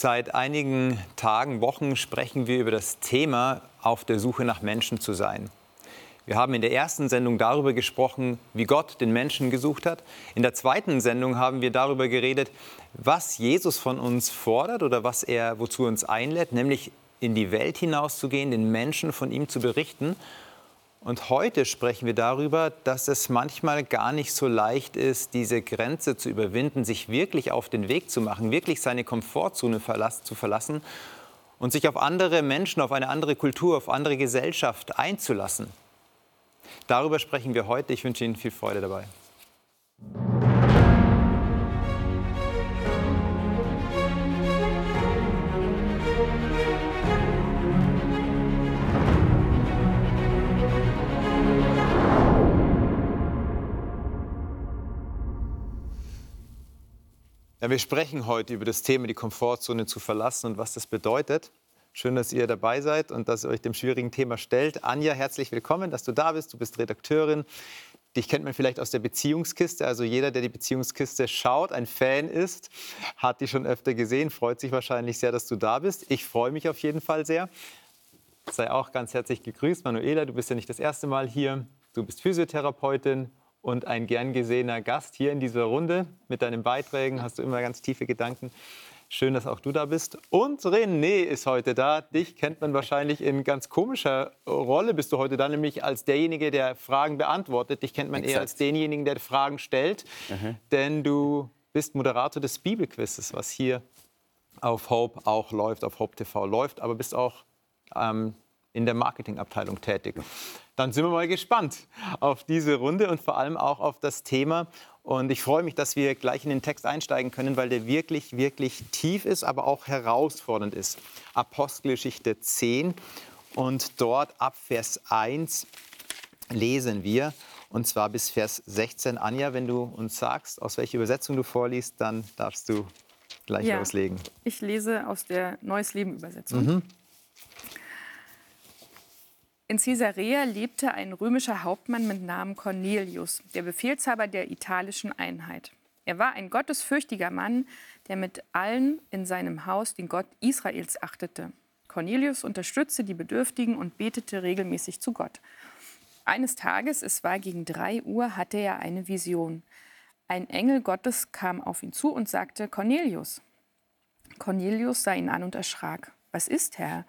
Seit einigen Tagen, Wochen sprechen wir über das Thema, auf der Suche nach Menschen zu sein. Wir haben in der ersten Sendung darüber gesprochen, wie Gott den Menschen gesucht hat. In der zweiten Sendung haben wir darüber geredet, was Jesus von uns fordert oder was er wozu uns einlädt, nämlich in die Welt hinauszugehen, den Menschen von ihm zu berichten. Und heute sprechen wir darüber, dass es manchmal gar nicht so leicht ist, diese Grenze zu überwinden, sich wirklich auf den Weg zu machen, wirklich seine Komfortzone zu verlassen und sich auf andere Menschen, auf eine andere Kultur, auf andere Gesellschaft einzulassen. Darüber sprechen wir heute. Ich wünsche Ihnen viel Freude dabei. Wir sprechen heute über das Thema, die Komfortzone zu verlassen und was das bedeutet. Schön, dass ihr dabei seid und dass ihr euch dem schwierigen Thema stellt. Anja, herzlich willkommen, dass du da bist. Du bist Redakteurin. Dich kennt man vielleicht aus der Beziehungskiste. Also jeder, der die Beziehungskiste schaut, ein Fan ist, hat die schon öfter gesehen, freut sich wahrscheinlich sehr, dass du da bist. Ich freue mich auf jeden Fall sehr. Sei auch ganz herzlich gegrüßt. Manuela, du bist ja nicht das erste Mal hier. Du bist Physiotherapeutin und ein gern gesehener Gast hier in dieser Runde. Mit deinen Beiträgen hast du immer ganz tiefe Gedanken. Schön, dass auch du da bist. Und René ist heute da. Dich kennt man wahrscheinlich in ganz komischer Rolle. Bist du heute da, nämlich als derjenige, der Fragen beantwortet. Dich kennt man Exakt. eher als denjenigen, der Fragen stellt. Mhm. Denn du bist Moderator des Bibelquizzes, was hier auf Hope auch läuft, auf Hope TV läuft, aber bist auch ähm, in der Marketingabteilung tätig. Dann sind wir mal gespannt auf diese Runde und vor allem auch auf das Thema und ich freue mich, dass wir gleich in den Text einsteigen können, weil der wirklich, wirklich tief ist, aber auch herausfordernd ist. Apostelgeschichte 10 und dort ab Vers 1 lesen wir. Und zwar bis Vers 16. Anja, wenn du uns sagst, aus welcher Übersetzung du vorliest, dann darfst du gleich ja, loslegen. Ich lese aus der Neues Leben Übersetzung. Mhm. In Caesarea lebte ein römischer Hauptmann mit Namen Cornelius, der Befehlshaber der italischen Einheit. Er war ein gottesfürchtiger Mann, der mit allen in seinem Haus den Gott Israels achtete. Cornelius unterstützte die Bedürftigen und betete regelmäßig zu Gott. Eines Tages, es war gegen drei Uhr, hatte er eine Vision. Ein Engel Gottes kam auf ihn zu und sagte, Cornelius. Cornelius sah ihn an und erschrak. Was ist, Herr?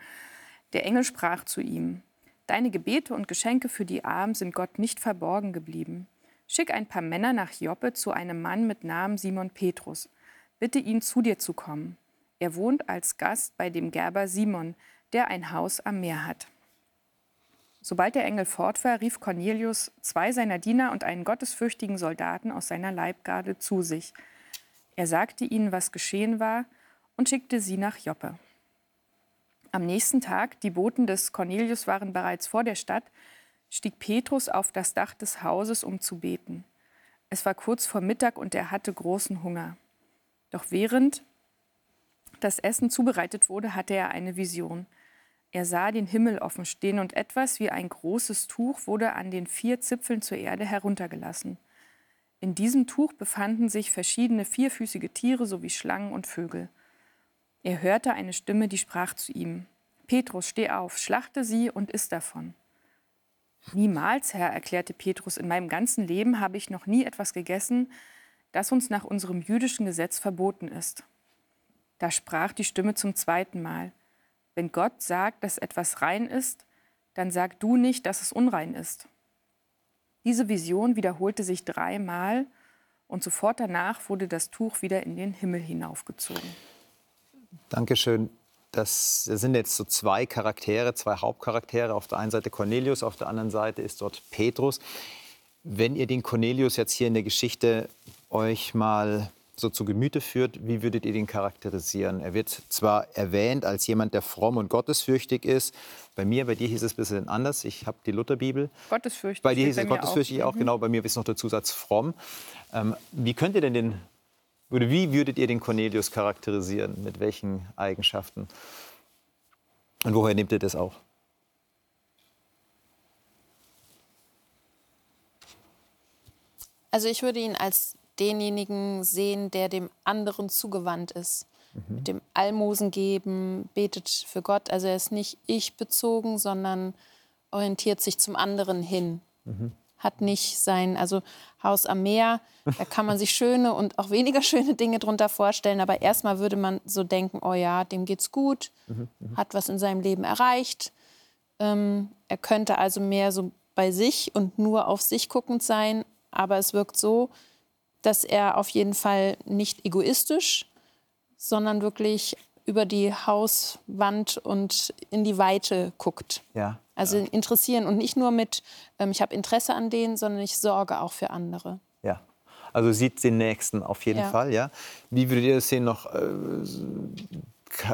Der Engel sprach zu ihm, Deine Gebete und Geschenke für die Armen sind Gott nicht verborgen geblieben. Schick ein paar Männer nach Joppe zu einem Mann mit Namen Simon Petrus. Bitte ihn zu dir zu kommen. Er wohnt als Gast bei dem Gerber Simon, der ein Haus am Meer hat. Sobald der Engel fort war, rief Cornelius zwei seiner Diener und einen gottesfürchtigen Soldaten aus seiner Leibgarde zu sich. Er sagte ihnen, was geschehen war, und schickte sie nach Joppe. Am nächsten Tag, die Boten des Cornelius waren bereits vor der Stadt, stieg Petrus auf das Dach des Hauses, um zu beten. Es war kurz vor Mittag und er hatte großen Hunger. Doch während das Essen zubereitet wurde, hatte er eine Vision. Er sah den Himmel offen stehen und etwas wie ein großes Tuch wurde an den vier Zipfeln zur Erde heruntergelassen. In diesem Tuch befanden sich verschiedene vierfüßige Tiere sowie Schlangen und Vögel. Er hörte eine Stimme, die sprach zu ihm, Petrus, steh auf, schlachte sie und iss davon. Niemals, Herr, erklärte Petrus, in meinem ganzen Leben habe ich noch nie etwas gegessen, das uns nach unserem jüdischen Gesetz verboten ist. Da sprach die Stimme zum zweiten Mal, wenn Gott sagt, dass etwas rein ist, dann sag du nicht, dass es unrein ist. Diese Vision wiederholte sich dreimal und sofort danach wurde das Tuch wieder in den Himmel hinaufgezogen. Dankeschön. Das sind jetzt so zwei Charaktere, zwei Hauptcharaktere. Auf der einen Seite Cornelius, auf der anderen Seite ist dort Petrus. Wenn ihr den Cornelius jetzt hier in der Geschichte euch mal so zu Gemüte führt, wie würdet ihr den charakterisieren? Er wird zwar erwähnt als jemand, der fromm und gottesfürchtig ist. Bei mir, bei dir hieß es ein bisschen anders. Ich habe die Lutherbibel. Gottesfürchtig. Bei dir hieß es gottesfürchtig auch, auch mhm. genau. Bei mir ist noch der Zusatz fromm. Ähm, wie könnt ihr denn den oder wie würdet ihr den Cornelius charakterisieren? Mit welchen Eigenschaften? Und woher nehmt ihr das auf? Also ich würde ihn als denjenigen sehen, der dem anderen zugewandt ist. mhm. mit dem Almosen geben, betet für Gott. Also er ist nicht ich bezogen, sondern orientiert sich zum anderen hin. Mhm. Hat nicht sein, also Haus am Meer, da kann man sich schöne und auch weniger schöne Dinge drunter vorstellen. Aber erstmal würde man so denken, oh ja, dem geht's gut, mhm. mhm. hat was in seinem Leben erreicht. Ähm, er könnte also mehr so bei sich und nur auf sich guckend sein. Aber es wirkt so, dass er auf jeden Fall nicht egoistisch, sondern wirklich über die Hauswand und in die Weite guckt. Ja. Also ja. interessieren und nicht nur mit, ähm, ich habe Interesse an denen, sondern ich sorge auch für andere. Ja. Also sieht den Nächsten auf jeden ja. Fall, ja. Wie würdet ihr das sehen noch? Äh,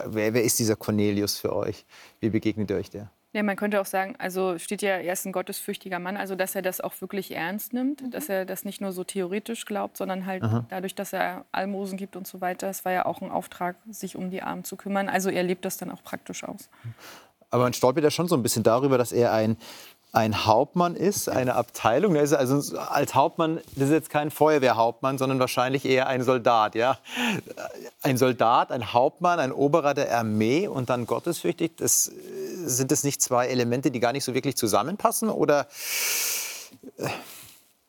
wer, wer ist dieser Cornelius für euch? Wie begegnet ihr euch der? Ja, man könnte auch sagen, also steht ja, er ist ein gottesfürchtiger Mann, also dass er das auch wirklich ernst nimmt, mhm. dass er das nicht nur so theoretisch glaubt, sondern halt Aha. dadurch, dass er Almosen gibt und so weiter. Es war ja auch ein Auftrag, sich um die Armen zu kümmern. Also er lebt das dann auch praktisch aus. Aber man stolpert ja schon so ein bisschen darüber, dass er ein ein Hauptmann ist, eine Abteilung. ist also als Hauptmann, das ist jetzt kein Feuerwehrhauptmann, sondern wahrscheinlich eher ein Soldat. Ja? Ein Soldat, ein Hauptmann, ein Oberer der Armee und dann gottesfürchtig. Das, sind das nicht zwei Elemente, die gar nicht so wirklich zusammenpassen? Oder äh,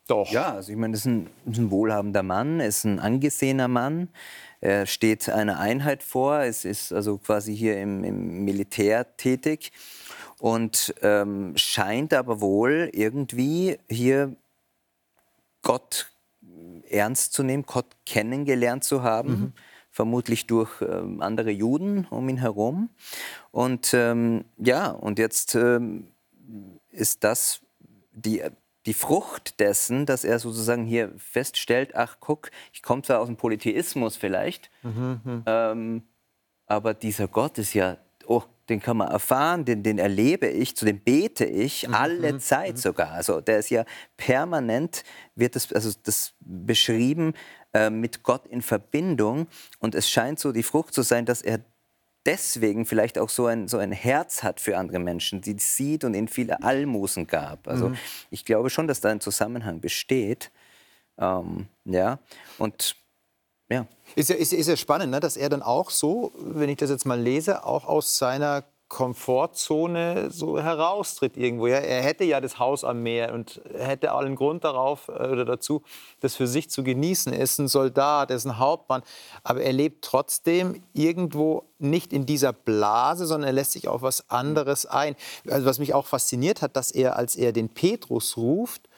doch? Ja, also ich meine, das ist ein, ist ein wohlhabender Mann, ist ein angesehener Mann. Er steht einer Einheit vor, es ist also quasi hier im, im Militär tätig und ähm, scheint aber wohl irgendwie hier Gott ernst zu nehmen, Gott kennengelernt zu haben. Mhm. Vermutlich durch ähm, andere Juden um ihn herum. Und ähm, ja, und jetzt ähm, ist das die, die Frucht dessen, dass er sozusagen hier feststellt, ach guck, ich komme zwar aus dem Polytheismus vielleicht, mhm. Ähm, aber dieser Gott ist ja, oh, den kann man erfahren, den, den erlebe ich, zu dem bete ich mhm. alle mhm. Zeit mhm. sogar. Also der ist ja permanent, wird das, also das beschrieben äh, mit Gott in Verbindung. Und es scheint so die Frucht zu sein, dass er deswegen vielleicht auch so ein, so ein Herz hat für andere Menschen, die sieht und ihnen viele Almosen gab. Also mhm. ich glaube schon, dass da ein Zusammenhang besteht. Ähm, ja, und ja. Ist ja, ist, ist ja spannend, ne, dass er dann auch so, wenn ich das jetzt mal lese, auch aus seiner Komfortzone so heraustritt irgendwo. Ja? Er hätte ja das Haus am Meer und hätte allen Grund darauf äh, oder dazu, das für sich zu genießen. Er ist ein Soldat, er ist ein Hauptmann, aber er lebt trotzdem irgendwo nicht in dieser Blase, sondern er lässt sich auf was anderes ein. Also was mich auch fasziniert hat, dass er, als er den Petrus ruft,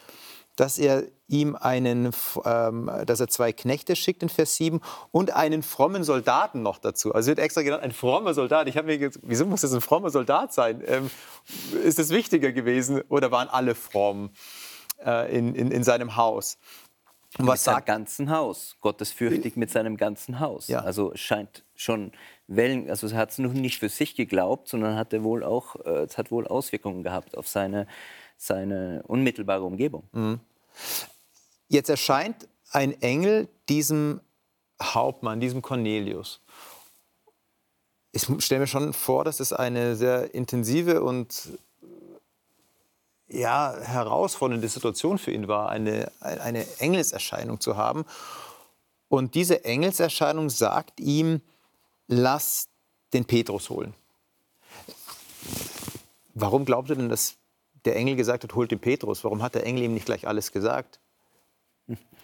dass er ihm einen, ähm, dass er zwei Knechte schickt in Vers 7 und einen frommen Soldaten noch dazu. Also wird extra genannt, ein frommer Soldat. Ich habe mir gedacht, wieso muss das ein frommer Soldat sein? Ähm, ist das wichtiger gewesen oder waren alle fromm äh, in, in, in seinem Haus? Und was mit seinem ganzen Haus, gottesfürchtig mit seinem ganzen Haus. Ja. Also scheint schon Wellen, also er hat es noch nicht für sich geglaubt, sondern hatte wohl auch, äh, es hat wohl Auswirkungen gehabt auf seine, seine unmittelbare Umgebung. Mhm. Jetzt erscheint ein Engel diesem Hauptmann, diesem Cornelius. Ich stelle mir schon vor, dass es eine sehr intensive und ja, herausfordernde Situation für ihn war, eine, eine Engelserscheinung zu haben. Und diese Engelserscheinung sagt ihm, lass den Petrus holen. Warum glaubt ihr denn, dass der Engel gesagt hat, holt den Petrus? Warum hat der Engel ihm nicht gleich alles gesagt?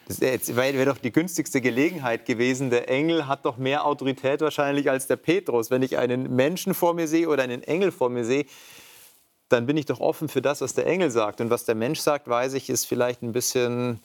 Das wäre doch die günstigste Gelegenheit gewesen. Der Engel hat doch mehr Autorität wahrscheinlich als der Petrus. Wenn ich einen Menschen vor mir sehe oder einen Engel vor mir sehe, dann bin ich doch offen für das, was der Engel sagt. Und was der Mensch sagt, weiß ich, ist vielleicht ein bisschen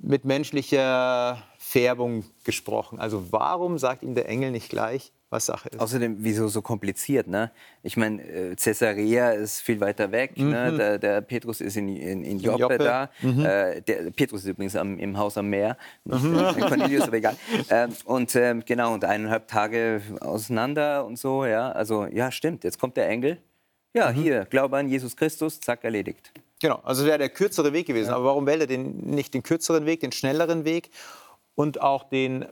mit menschlicher Färbung gesprochen. Also warum sagt ihm der Engel nicht gleich, was Sache ist. Außerdem, wieso so kompliziert? Ne? Ich meine, äh, Caesarea ist viel weiter weg. Ne? Mhm. Ne? Der, der, Petrus ist in, in, in Joppe, Joppe. da. Mhm. Äh, der Petrus ist übrigens am, im Haus am Meer. Mhm. Äh, Cornelius, aber egal. Äh, und äh, genau, und eineinhalb Tage auseinander und so. Ja, also ja, stimmt. Jetzt kommt der Engel. Ja, mhm. hier, Glaube an Jesus Christus, zack, erledigt. Genau, also wäre der kürzere Weg gewesen. Ja. Aber warum wählt er den, nicht den kürzeren Weg, den schnelleren Weg und auch den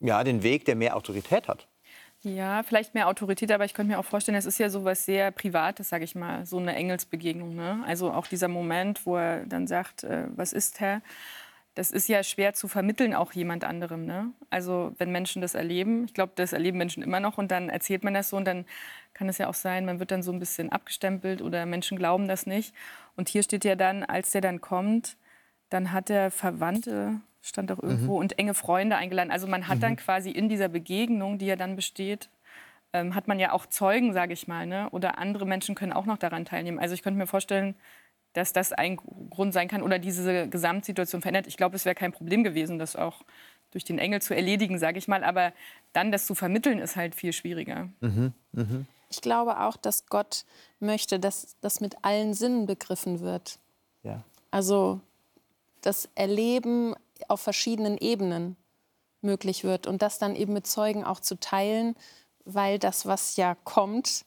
ja, den Weg, der mehr Autorität hat. Ja, vielleicht mehr Autorität, aber ich könnte mir auch vorstellen, es ist ja so was sehr Privates, sage ich mal, so eine Engelsbegegnung. Ne? Also auch dieser Moment, wo er dann sagt, äh, was ist Herr? das ist ja schwer zu vermitteln auch jemand anderem. Ne? Also wenn Menschen das erleben, ich glaube, das erleben Menschen immer noch und dann erzählt man das so und dann kann es ja auch sein, man wird dann so ein bisschen abgestempelt oder Menschen glauben das nicht. Und hier steht ja dann, als der dann kommt, dann hat er Verwandte, stand auch irgendwo, mhm. und enge Freunde eingeladen. Also man hat mhm. dann quasi in dieser Begegnung, die ja dann besteht, ähm, hat man ja auch Zeugen, sage ich mal, ne? oder andere Menschen können auch noch daran teilnehmen. Also ich könnte mir vorstellen, dass das ein Grund sein kann oder diese Gesamtsituation verändert. Ich glaube, es wäre kein Problem gewesen, das auch durch den Engel zu erledigen, sage ich mal. Aber dann das zu vermitteln, ist halt viel schwieriger. Mhm. Mhm. Ich glaube auch, dass Gott möchte, dass das mit allen Sinnen begriffen wird. Ja. Also das Erleben auf verschiedenen Ebenen möglich wird und das dann eben mit Zeugen auch zu teilen, weil das, was ja kommt,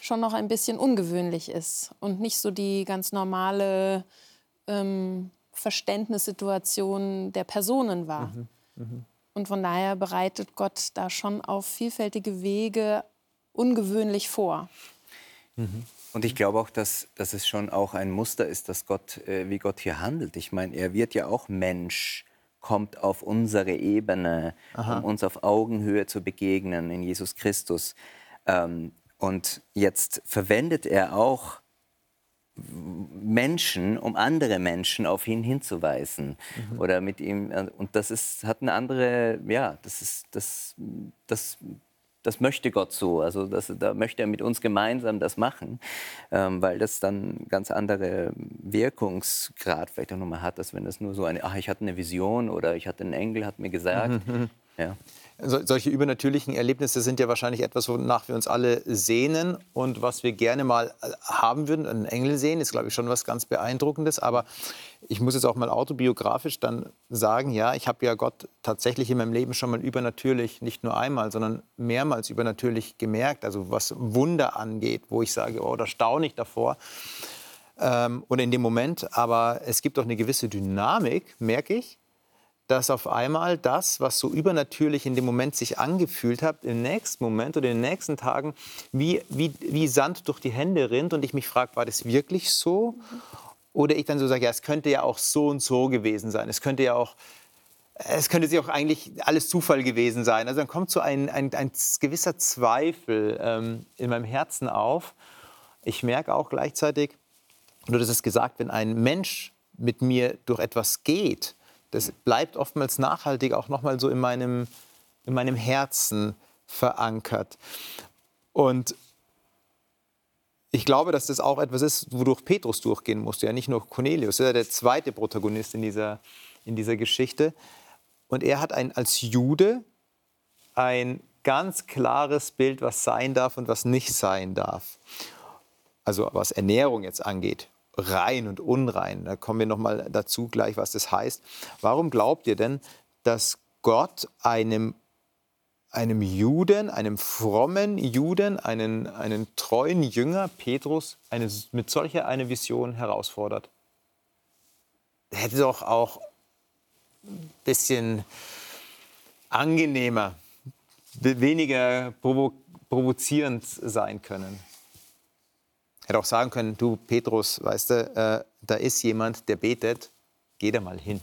schon noch ein bisschen ungewöhnlich ist und nicht so die ganz normale ähm, Verständnissituation der Personen war. Mhm. Mhm. Und von daher bereitet Gott da schon auf vielfältige Wege ungewöhnlich vor. Mhm. Und ich glaube auch, dass, dass es schon auch ein Muster ist, dass Gott, äh, wie Gott hier handelt. Ich meine, er wird ja auch Mensch, kommt auf unsere Ebene, Aha. um uns auf Augenhöhe zu begegnen in Jesus Christus. Ähm, und jetzt verwendet er auch Menschen, um andere Menschen auf ihn hinzuweisen mhm. oder mit ihm äh, und das ist hat eine andere ja das ist das das das möchte Gott so. Also das, da möchte er mit uns gemeinsam das machen ähm, weil das dann ganz andere Wirkungsgrad vielleicht auch nochmal hat als wenn das nur so eine ach ich hatte eine Vision oder ich hatte einen Engel hat mir gesagt. Mhm. ja so, solche übernatürlichen Erlebnisse sind ja wahrscheinlich etwas, wonach wir uns alle sehnen und was wir gerne mal äh, haben würden. Einen Engel sehen ist, glaube ich, schon was ganz Beeindruckendes. Aber ich muss jetzt auch mal autobiografisch dann sagen, ja, ich habe ja Gott tatsächlich in meinem Leben schon mal übernatürlich, nicht nur einmal, sondern mehrmals übernatürlich gemerkt. Also was Wunder angeht, wo ich sage, oh, da staune ich davor. Ähm, und in dem Moment, aber es gibt auch eine gewisse Dynamik, merke ich, dass auf einmal das, was so übernatürlich in dem Moment sich angefühlt hat, im nächsten Moment oder in den nächsten Tagen wie, wie, wie Sand durch die Hände rinnt und ich mich frage, war das wirklich so? Oder ich dann so sage, ja, es könnte ja auch so und so gewesen sein. Es könnte ja auch, es könnte sich auch eigentlich alles Zufall gewesen sein. Also dann kommt so ein, ein, ein gewisser Zweifel ähm, in meinem Herzen auf. Ich merke auch gleichzeitig, du hast es gesagt, wenn ein Mensch mit mir durch etwas geht, das bleibt oftmals nachhaltig auch noch mal so in meinem, in meinem Herzen verankert. Und ich glaube, dass das auch etwas ist, wodurch Petrus durchgehen musste, ja nicht nur Cornelius, er ist der zweite Protagonist in dieser, in dieser Geschichte. Und er hat ein, als Jude ein ganz klares Bild, was sein darf und was nicht sein darf. Also was Ernährung jetzt angeht rein und unrein. Da kommen wir noch mal dazu gleich, was das heißt. Warum glaubt ihr denn, dass Gott einem, einem Juden, einem frommen Juden, einen, einen treuen Jünger, Petrus, eine, mit solcher eine Vision herausfordert? Der hätte doch auch ein bisschen angenehmer, weniger provo provozierend sein können hätte auch sagen können, du Petrus, weißt du, äh, da ist jemand, der betet, geh da mal hin.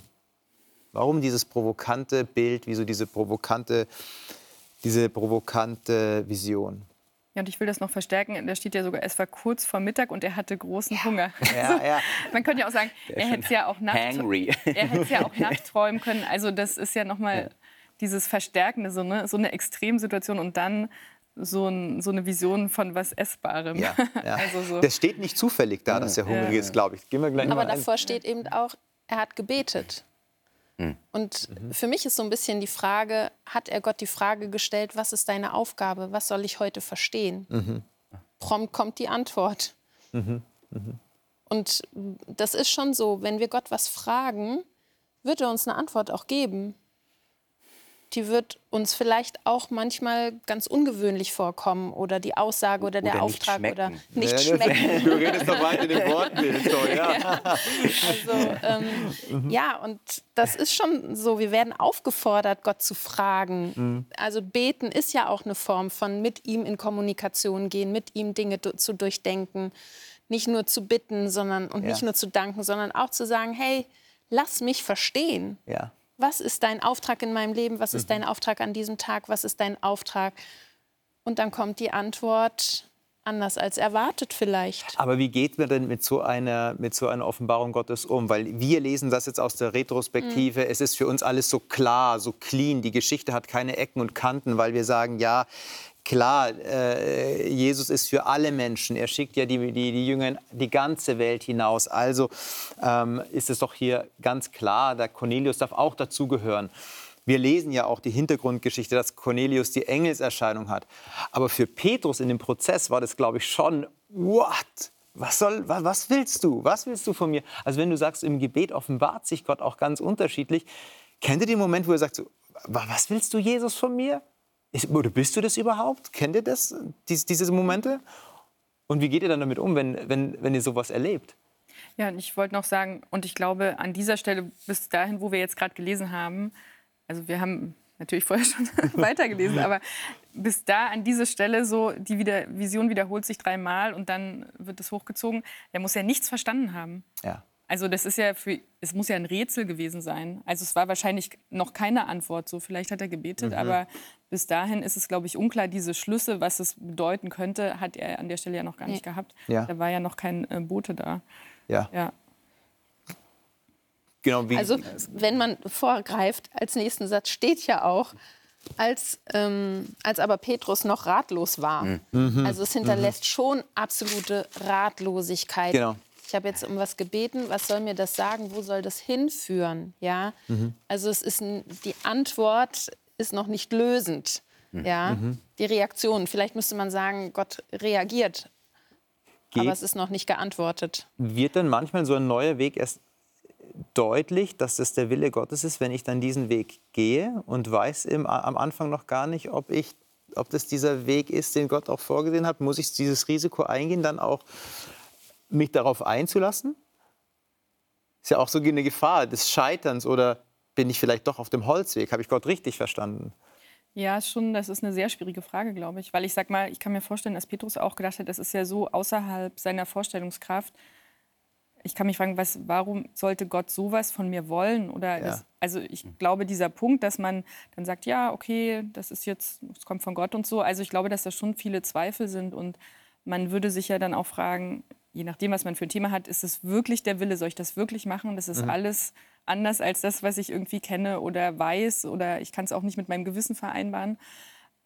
Warum dieses provokante Bild, wieso diese provokante, diese provokante Vision? Ja, und ich will das noch verstärken. Da steht ja sogar, es war kurz vor Mittag und er hatte großen ja. Hunger. Ja, ja. Man könnte ja auch sagen, er hätte es ja auch nachts, ja auch nachts können. Also das ist ja nochmal dieses Verstärkende, so, ne? so eine Extremsituation und dann so, ein, so, eine Vision von was Essbarem. Ja, ja. also so. Das steht nicht zufällig da, dass er hungrig ja. ist, glaube ich. Gehen wir gleich Aber davor ein. steht eben auch, er hat gebetet. Mhm. Und mhm. für mich ist so ein bisschen die Frage, hat er Gott die Frage gestellt, was ist deine Aufgabe, was soll ich heute verstehen? Mhm. Prompt kommt die Antwort. Mhm. Mhm. Und das ist schon so, wenn wir Gott was fragen, wird er uns eine Antwort auch geben die wird uns vielleicht auch manchmal ganz ungewöhnlich vorkommen oder die Aussage oder, oder der Auftrag nicht oder nicht ja, schmecken. Du redest doch weiter den Worten. So, ja. Also, ähm, ja, und das ist schon so, wir werden aufgefordert, Gott zu fragen. Mhm. Also beten ist ja auch eine Form von mit ihm in Kommunikation gehen, mit ihm Dinge zu durchdenken. Nicht nur zu bitten sondern, und ja. nicht nur zu danken, sondern auch zu sagen, hey, lass mich verstehen. Ja. Was ist dein Auftrag in meinem Leben? Was ist mhm. dein Auftrag an diesem Tag? Was ist dein Auftrag? Und dann kommt die Antwort, anders als erwartet vielleicht. Aber wie geht man denn mit so einer, mit so einer Offenbarung Gottes um? Weil wir lesen das jetzt aus der Retrospektive. Mhm. Es ist für uns alles so klar, so clean. Die Geschichte hat keine Ecken und Kanten, weil wir sagen, ja, klar, äh, Jesus ist für alle Menschen. Er schickt ja die, die, die Jünger die ganze Welt hinaus. Also ähm, ist es doch hier ganz klar, der Cornelius darf auch dazugehören. Wir lesen ja auch die Hintergrundgeschichte, dass Cornelius die Engelserscheinung hat. Aber für Petrus in dem Prozess war das, glaube ich, schon, what? Was, soll, was willst du? Was willst du von mir? Also wenn du sagst, im Gebet offenbart sich Gott auch ganz unterschiedlich. Kennt ihr den Moment, wo er sagt, so, was willst du, Jesus, von mir? Ist, oder bist du das überhaupt? Kennt ihr das, diese, diese Momente? Und wie geht ihr dann damit um, wenn, wenn, wenn ihr sowas erlebt? Ja, und ich wollte noch sagen, und ich glaube, an dieser Stelle, bis dahin, wo wir jetzt gerade gelesen haben, also wir haben natürlich vorher schon weitergelesen, aber bis da an diese Stelle so, die wieder, Vision wiederholt sich dreimal und dann wird es hochgezogen, der muss ja nichts verstanden haben. Ja. Also das ist ja für, es muss ja ein Rätsel gewesen sein. Also es war wahrscheinlich noch keine Antwort. So vielleicht hat er gebetet, mhm. aber bis dahin ist es, glaube ich, unklar. Diese Schlüsse, was es bedeuten könnte, hat er an der Stelle ja noch gar nicht gehabt. Ja. Da war ja noch kein äh, Bote da. Ja. ja. Genau, wie also wenn man vorgreift, als nächsten Satz steht ja auch, als, ähm, als aber Petrus noch ratlos war. Mhm. mhm. Also es hinterlässt mhm. schon absolute Ratlosigkeit. Genau. Ich habe jetzt um was gebeten, was soll mir das sagen, wo soll das hinführen? Ja? Mhm. Also es ist ein, die Antwort ist noch nicht lösend. Mhm. Ja? Mhm. Die Reaktion, vielleicht müsste man sagen, Gott reagiert, Geht. aber es ist noch nicht geantwortet. Wird denn manchmal so ein neuer Weg erst deutlich, dass das der Wille Gottes ist, wenn ich dann diesen Weg gehe und weiß im, am Anfang noch gar nicht, ob, ich, ob das dieser Weg ist, den Gott auch vorgesehen hat. Muss ich dieses Risiko eingehen, dann auch mich darauf einzulassen? Ist ja auch so eine Gefahr des Scheiterns oder bin ich vielleicht doch auf dem Holzweg? Habe ich Gott richtig verstanden? Ja, schon, das ist eine sehr schwierige Frage, glaube ich. Weil ich sag mal, ich kann mir vorstellen, dass Petrus auch gedacht hat, das ist ja so außerhalb seiner Vorstellungskraft ich kann mich fragen, was, warum sollte Gott sowas von mir wollen? Oder ja. das, also ich glaube, dieser Punkt, dass man dann sagt, ja, okay, das ist jetzt, es kommt von Gott und so. Also ich glaube, dass da schon viele Zweifel sind und man würde sich ja dann auch fragen, je nachdem, was man für ein Thema hat, ist es wirklich der Wille, soll ich das wirklich machen? Das ist mhm. alles anders als das, was ich irgendwie kenne oder weiß oder ich kann es auch nicht mit meinem Gewissen vereinbaren.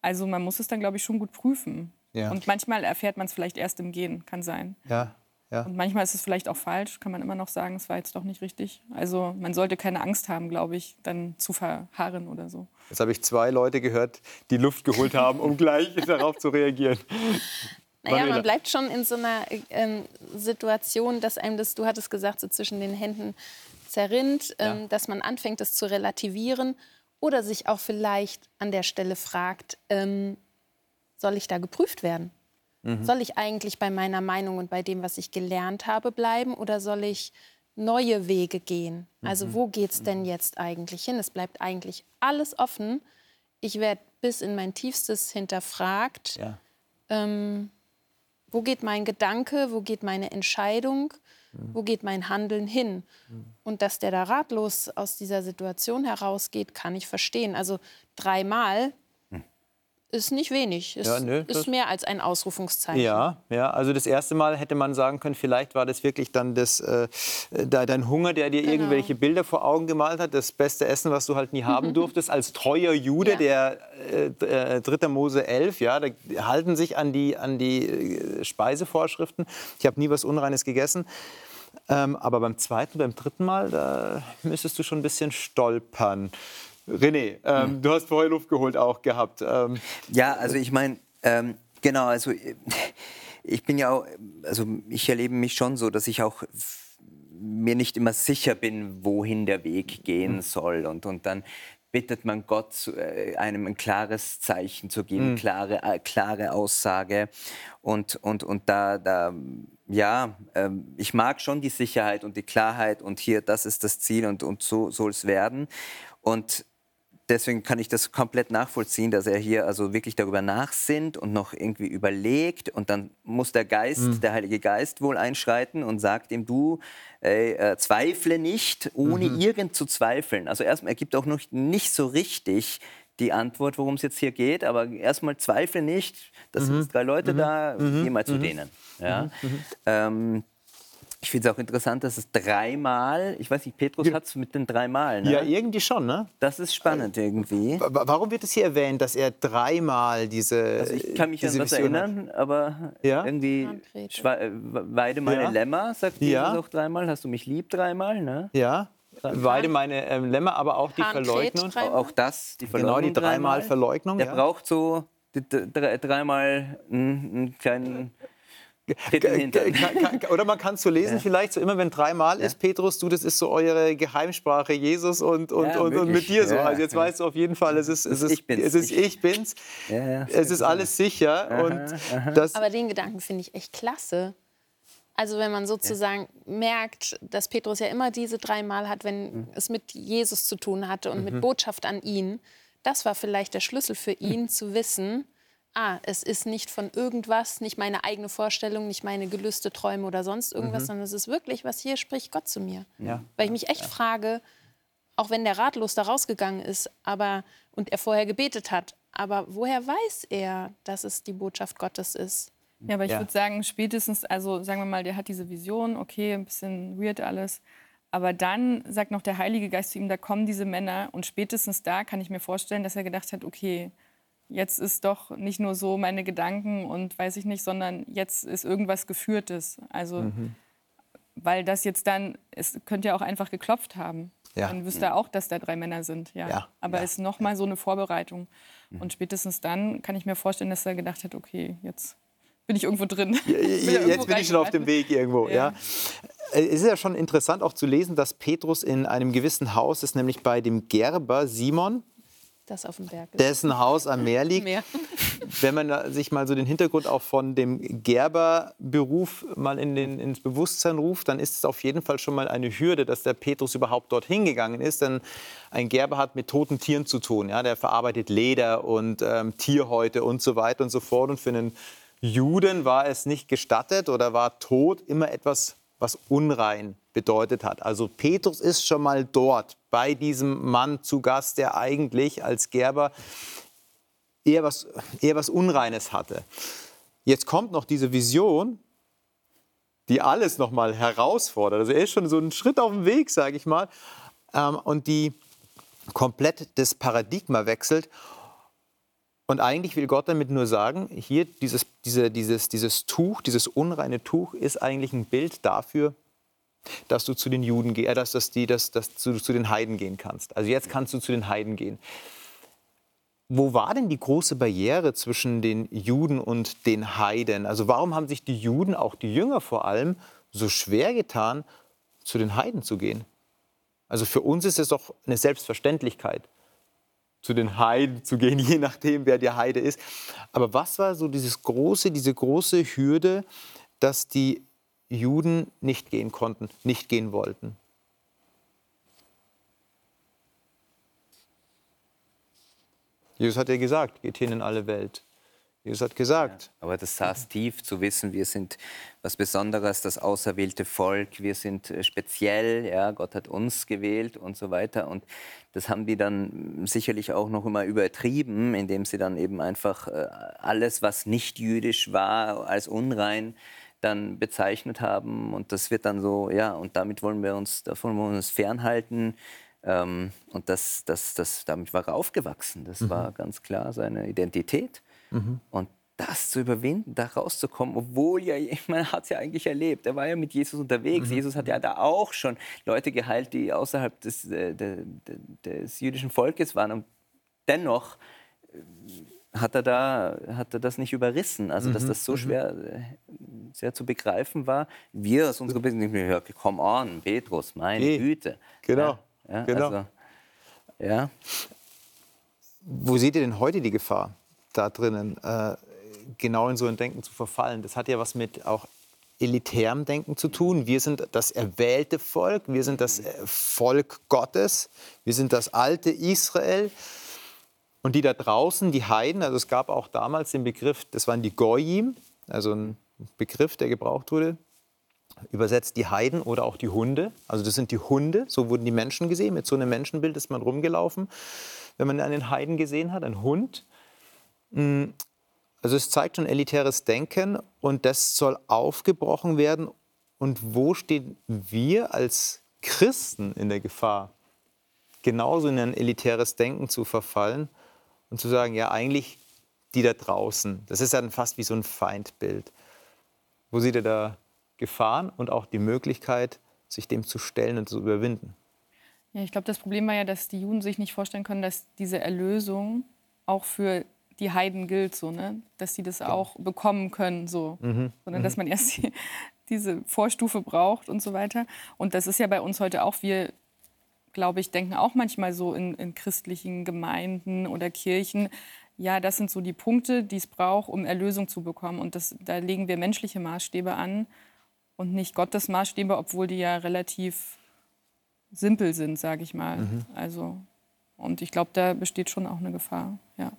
Also man muss es dann, glaube ich, schon gut prüfen. Ja. Und manchmal erfährt man es vielleicht erst im Gehen, kann sein. Ja, ja. Und manchmal ist es vielleicht auch falsch, kann man immer noch sagen, es war jetzt doch nicht richtig. Also man sollte keine Angst haben, glaube ich, dann zu verharren oder so. Jetzt habe ich zwei Leute gehört, die Luft geholt haben, um gleich darauf zu reagieren. Naja, man bleibt schon in so einer äh, Situation, dass einem das, du hattest gesagt, so zwischen den Händen zerrinnt, ähm, ja. dass man anfängt, das zu relativieren oder sich auch vielleicht an der Stelle fragt, ähm, soll ich da geprüft werden? Mhm. Soll ich eigentlich bei meiner Meinung und bei dem, was ich gelernt habe, bleiben oder soll ich neue Wege gehen? Also mhm. wo geht es denn jetzt eigentlich hin? Es bleibt eigentlich alles offen. Ich werde bis in mein Tiefstes hinterfragt. Ja. Ähm, wo geht mein Gedanke? Wo geht meine Entscheidung? Mhm. Wo geht mein Handeln hin? Mhm. Und dass der da ratlos aus dieser Situation herausgeht, kann ich verstehen. Also dreimal ist nicht wenig. Ist, ja, nö, ist mehr als ein Ausrufungszeichen. Ja, ja, also das erste Mal hätte man sagen können, vielleicht war das wirklich dann das, äh, dein Hunger, der dir genau. irgendwelche Bilder vor Augen gemalt hat. Das beste Essen, was du halt nie haben durftest, als treuer Jude, ja. der äh, 3. Äh, Mose 11, ja, da halten sich an die, an die äh, Speisevorschriften. Ich habe nie was Unreines gegessen. Ähm, aber beim zweiten, beim dritten Mal, da müsstest du schon ein bisschen stolpern. René, ähm, hm. du hast vorher Luft geholt auch gehabt. Ähm. Ja, also ich meine, ähm, genau, also ich bin ja auch, also ich erlebe mich schon so, dass ich auch mir nicht immer sicher bin, wohin der Weg gehen hm. soll. Und, und dann bittet man Gott, äh, einem ein klares Zeichen zu geben, mhm. klare, äh, klare Aussage. Und, und, und da, da ja, äh, ich mag schon die Sicherheit und die Klarheit und hier, das ist das Ziel und, und so soll es werden. Und deswegen kann ich das komplett nachvollziehen, dass er hier also wirklich darüber nachsinnt und noch irgendwie überlegt und dann muss der Geist, mhm. der Heilige Geist wohl einschreiten und sagt ihm, du ey, äh, zweifle nicht, ohne mhm. irgend zu zweifeln. Also erstmal, er gibt auch noch nicht so richtig die Antwort, worum es jetzt hier geht, aber erstmal zweifle nicht, das mhm. sind drei Leute mhm. da, geh mal zu mhm. denen. Ja? Mhm. Ähm, ich finde es auch interessant, dass es dreimal, ich weiß nicht, Petrus hat es mit den dreimal. Ne? Ja, irgendwie schon, ne? Das ist spannend irgendwie. Warum wird es hier erwähnt, dass er dreimal diese. Also ich kann mich an was erinnern, aber ja? irgendwie äh, weide meine ja. Lämmer, sagt Jesus ja. auch dreimal. Hast du mich lieb dreimal, ne? Ja. Weide meine äh, Lämmer, aber auch die Verleugnung. Auch das, die Verleugnung. Genau, die dreimal Verleugnung. Der braucht so dreimal einen kleinen oder man kann es so lesen, ja. vielleicht so immer, wenn dreimal ja. ist, Petrus, du, das ist so eure Geheimsprache, Jesus und, und, ja, und, und, mit dir so. also jetzt weißt du auf jeden Fall, es ist, es ist, ich bin's. Es, ist, ich bin's. es ist alles sicher. Aha, und aha. Das Aber den Gedanken finde ich echt klasse. Also wenn man sozusagen merkt, dass Petrus ja immer diese dreimal hat, wenn mhm. es mit Jesus zu tun hatte und mhm. mit Botschaft an ihn, das war vielleicht der Schlüssel für ihn mhm. zu wissen, ah, es ist nicht von irgendwas, nicht meine eigene Vorstellung, nicht meine Gelüste, Träume oder sonst irgendwas, mhm. sondern es ist wirklich, was hier spricht Gott zu mir. Ja. Weil ich mich echt ja. frage, auch wenn der ratlos da rausgegangen ist, aber und er vorher gebetet hat, aber woher weiß er, dass es die Botschaft Gottes ist? Ja, aber ich ja. würde sagen, spätestens, also sagen wir mal, der hat diese Vision, okay, ein bisschen weird alles. Aber dann sagt noch der Heilige Geist zu ihm, da kommen diese Männer. Und spätestens da kann ich mir vorstellen, dass er gedacht hat, okay, jetzt ist doch nicht nur so meine Gedanken und weiß ich nicht, sondern jetzt ist irgendwas Geführtes. Also, mhm. weil das jetzt dann, es könnte ja auch einfach geklopft haben. Ja. Dann wüsste er auch, dass da drei Männer sind. Ja. ja. Aber es ja. ist noch mal so eine Vorbereitung. Mhm. Und spätestens dann kann ich mir vorstellen, dass er gedacht hat, okay, jetzt bin ich irgendwo drin. Bin jetzt bin ich schon auf dem Weg irgendwo. Ja. Es ist ja schon interessant auch zu lesen, dass Petrus in einem gewissen Haus ist, nämlich bei dem Gerber Simon das auf dem Berg ist. Dessen Haus am Meer liegt. Meer. Wenn man sich mal so den Hintergrund auch von dem Gerberberuf mal in den, ins Bewusstsein ruft, dann ist es auf jeden Fall schon mal eine Hürde, dass der Petrus überhaupt dorthin gegangen ist. Denn ein Gerber hat mit toten Tieren zu tun. Ja? Der verarbeitet Leder und ähm, Tierhäute und so weiter und so fort. Und für einen Juden war es nicht gestattet oder war Tod immer etwas, was unrein bedeutet hat. Also Petrus ist schon mal dort bei diesem Mann zu Gast, der eigentlich als Gerber eher was, eher was Unreines hatte. Jetzt kommt noch diese Vision, die alles noch mal herausfordert. Also er ist schon so einen Schritt auf dem Weg, sage ich mal, ähm, und die komplett das Paradigma wechselt. Und eigentlich will Gott damit nur sagen, hier dieses, diese, dieses, dieses Tuch, dieses unreine Tuch ist eigentlich ein Bild dafür, dass du zu den Juden äh, dass, dass, die, dass, dass du zu den Heiden gehen kannst. Also jetzt kannst du zu den Heiden gehen. Wo war denn die große Barriere zwischen den Juden und den Heiden? Also warum haben sich die Juden, auch die Jünger vor allem, so schwer getan, zu den Heiden zu gehen? Also für uns ist es doch eine Selbstverständlichkeit, zu den Heiden zu gehen, je nachdem, wer die Heide ist. Aber was war so dieses große, diese große Hürde, dass die Juden nicht gehen konnten, nicht gehen wollten. Jesus hat ja gesagt, geht hin in alle Welt. Jesus hat gesagt. Ja, aber das saß tief zu wissen, wir sind was Besonderes, das auserwählte Volk, wir sind äh, speziell, ja, Gott hat uns gewählt und so weiter. Und das haben die dann sicherlich auch noch immer übertrieben, indem sie dann eben einfach äh, alles, was nicht jüdisch war, als unrein dann bezeichnet haben. Und das wird dann so, ja, und damit wollen wir uns, davon wollen wir uns fernhalten. Ähm, und das, das, das, damit war er aufgewachsen. Das mhm. war ganz klar seine Identität. Mhm. Und das zu überwinden, da rauszukommen, obwohl ja, man hat es ja eigentlich erlebt. Er war ja mit Jesus unterwegs. Mhm. Jesus hat ja da auch schon Leute geheilt, die außerhalb des, äh, de, de, des jüdischen Volkes waren. Und dennoch hat er, da, hat er das nicht überrissen. Also, dass mhm, das so mhm. schwer äh, sehr zu begreifen war. Wir aus unserer Business, ja, come on, Petrus, meine okay. Güte. Genau. Ja, ja, genau. Also, ja. Wo seht ihr denn heute die Gefahr da drinnen, äh, genau in so ein Denken zu verfallen? Das hat ja was mit auch elitärem Denken zu tun. Wir sind das erwählte Volk, wir sind das äh, Volk Gottes, wir sind das alte Israel. Und die da draußen, die Heiden, also es gab auch damals den Begriff, das waren die Goyim, also ein Begriff, der gebraucht wurde, übersetzt die Heiden oder auch die Hunde. Also das sind die Hunde, so wurden die Menschen gesehen. Mit so einem Menschenbild ist man rumgelaufen, wenn man einen Heiden gesehen hat, ein Hund. Mm, also es zeigt schon elitäres Denken und das soll aufgebrochen werden. Und wo stehen wir als Christen in der Gefahr, genauso in ein elitäres Denken zu verfallen und zu sagen, ja eigentlich die da draußen, das ist dann fast wie so ein Feindbild. Wo seht ihr da Gefahren und auch die Möglichkeit, sich dem zu stellen und zu überwinden? Ja, ich glaube, das Problem war ja, dass die Juden sich nicht vorstellen können, dass diese Erlösung auch für die Heiden gilt, so, ne? dass sie das genau. auch bekommen können, so. Mhm. sondern mhm. dass man erst die, diese Vorstufe braucht und so weiter. Und das ist ja bei uns heute auch, wir, glaube ich, denken auch manchmal so in, in christlichen Gemeinden oder Kirchen, ja, das sind so die Punkte, die es braucht, um Erlösung zu bekommen. Und das, da legen wir menschliche Maßstäbe an und nicht Gottes Maßstäbe, obwohl die ja relativ simpel sind, sage ich mal. Mhm. Also, und ich glaube, da besteht schon auch eine Gefahr. Ja.